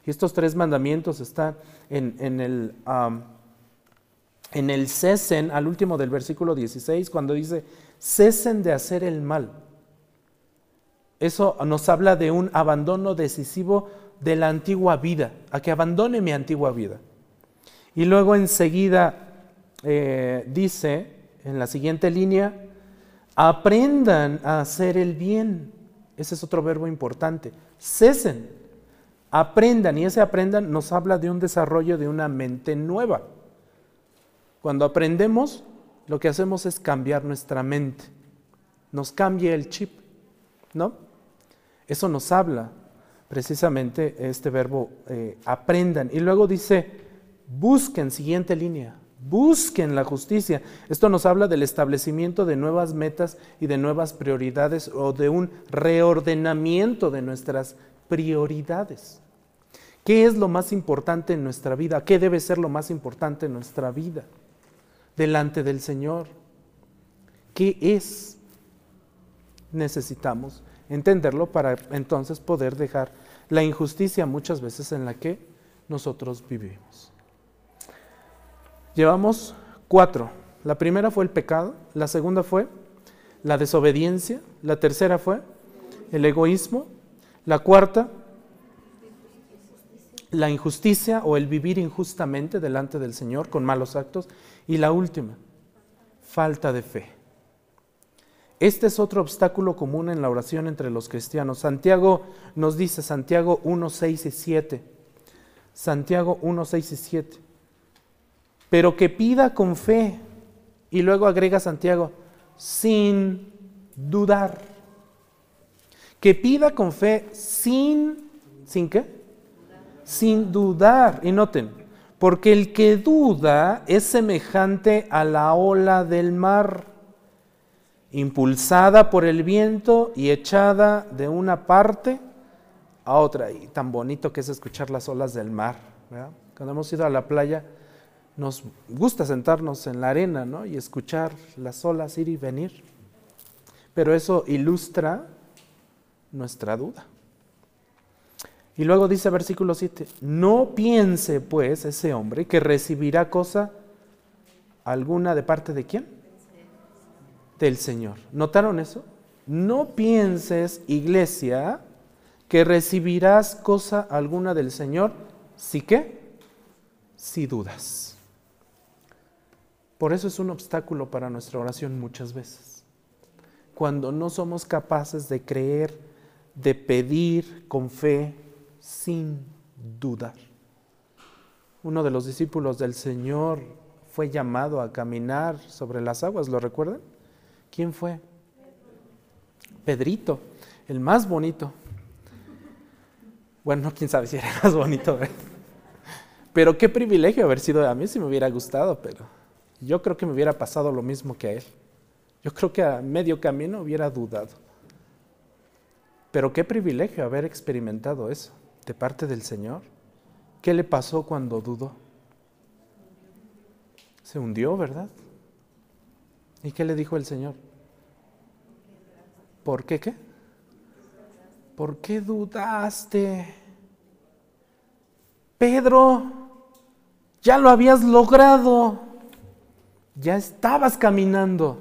Y estos tres mandamientos están en, el, en el cesen, al último del versículo 16, cuando dice, cesen de hacer el mal. Eso nos habla de un abandono decisivo de la antigua vida, a que abandone mi antigua vida. Y luego enseguida eh, dice, en la siguiente línea, Aprendan a hacer el bien. Ese es otro verbo importante. Cesen. Aprendan. Y ese aprendan nos habla de un desarrollo de una mente nueva. Cuando aprendemos, lo que hacemos es cambiar nuestra mente. Nos cambia el chip. ¿No? Eso nos habla precisamente este verbo eh, aprendan. Y luego dice, busquen, siguiente línea, Busquen la justicia. Esto nos habla del establecimiento de nuevas metas y de nuevas prioridades o de un reordenamiento de nuestras prioridades. ¿Qué es lo más importante en nuestra vida? ¿Qué debe ser lo más importante en nuestra vida? Delante del Señor. ¿Qué es? Necesitamos entenderlo para entonces poder dejar la injusticia muchas veces en la que nosotros vivimos. Llevamos cuatro. La primera fue el pecado, la segunda fue la desobediencia, la tercera fue el egoísmo, la cuarta, la injusticia o el vivir injustamente delante del Señor con malos actos, y la última, falta de fe. Este es otro obstáculo común en la oración entre los cristianos. Santiago nos dice, Santiago 1, 6 y 7. Santiago 1, 6 y 7 pero que pida con fe. Y luego agrega Santiago, sin dudar. que pida con fe sin, ¿sin qué? Sin dudar. Y noten, porque el que duda es semejante a la ola del mar, impulsada por el viento y echada de una parte a otra. Y tan bonito que es escuchar las olas del mar. Cuando hemos ido a la playa, nos gusta sentarnos en la arena ¿no? y escuchar las olas ir y venir. Pero eso ilustra nuestra duda. Y luego dice versículo 7, no piense pues ese hombre que recibirá cosa alguna de parte de quién? Del Señor. ¿Notaron eso? No pienses, iglesia, que recibirás cosa alguna del Señor, si qué? Si dudas. Por eso es un obstáculo para nuestra oración muchas veces. Cuando no somos capaces de creer, de pedir con fe, sin dudar. Uno de los discípulos del Señor fue llamado a caminar sobre las aguas, ¿lo recuerdan? ¿Quién fue? Pedrito, el más bonito. Bueno, quién sabe si era más bonito, pero qué privilegio haber sido, a mí si me hubiera gustado, pero yo creo que me hubiera pasado lo mismo que a él. Yo creo que a medio camino hubiera dudado. Pero qué privilegio haber experimentado eso de parte del Señor. ¿Qué le pasó cuando dudó? Se hundió, ¿verdad? ¿Y qué le dijo el Señor? ¿Por qué qué? ¿Por qué dudaste? Pedro, ya lo habías logrado. Ya estabas caminando.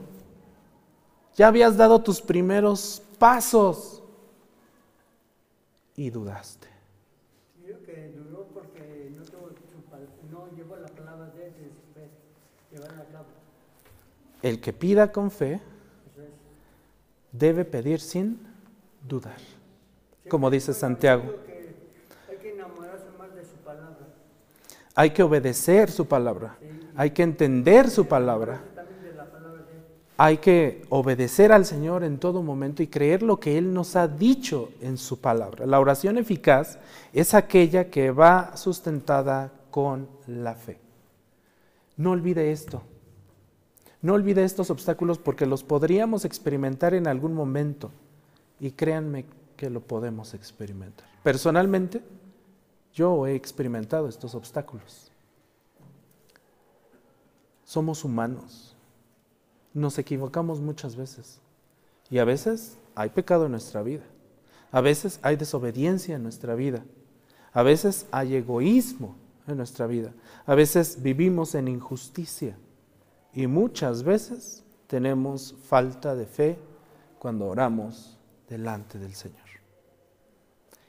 Ya habías dado tus primeros pasos y dudaste. que dudó porque no, llevó la palabra de él, El que pida con fe debe pedir sin dudar. Como dice Santiago. Hay que enamorarse más de su palabra. Hay que obedecer su palabra. Hay que entender su palabra. Hay que obedecer al Señor en todo momento y creer lo que Él nos ha dicho en su palabra. La oración eficaz es aquella que va sustentada con la fe. No olvide esto. No olvide estos obstáculos porque los podríamos experimentar en algún momento. Y créanme que lo podemos experimentar. Personalmente, yo he experimentado estos obstáculos. Somos humanos. Nos equivocamos muchas veces. Y a veces hay pecado en nuestra vida. A veces hay desobediencia en nuestra vida. A veces hay egoísmo en nuestra vida. A veces vivimos en injusticia. Y muchas veces tenemos falta de fe cuando oramos delante del Señor.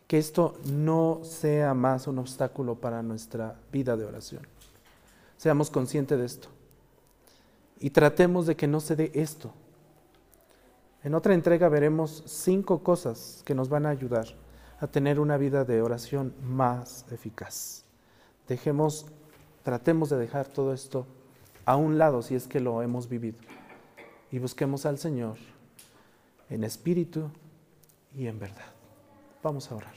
Que esto no sea más un obstáculo para nuestra vida de oración. Seamos conscientes de esto y tratemos de que no se dé esto. En otra entrega veremos cinco cosas que nos van a ayudar a tener una vida de oración más eficaz. Dejemos, tratemos de dejar todo esto a un lado si es que lo hemos vivido y busquemos al Señor en espíritu y en verdad. Vamos a orar.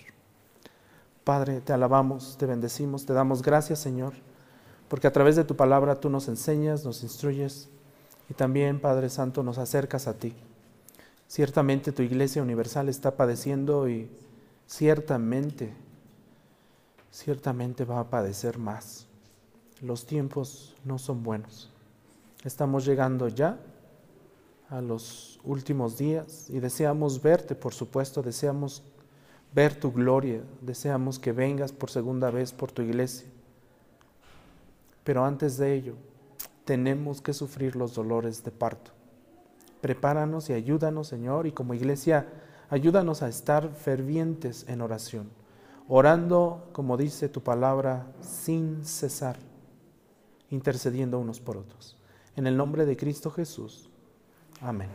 Padre, te alabamos, te bendecimos, te damos gracias, Señor, porque a través de tu palabra tú nos enseñas, nos instruyes y también, Padre Santo, nos acercas a ti. Ciertamente tu iglesia universal está padeciendo y ciertamente, ciertamente va a padecer más. Los tiempos no son buenos. Estamos llegando ya a los últimos días y deseamos verte, por supuesto, deseamos ver tu gloria, deseamos que vengas por segunda vez por tu iglesia. Pero antes de ello, tenemos que sufrir los dolores de parto. Prepáranos y ayúdanos, Señor, y como iglesia, ayúdanos a estar fervientes en oración, orando, como dice tu palabra, sin cesar, intercediendo unos por otros. En el nombre de Cristo Jesús. Amén.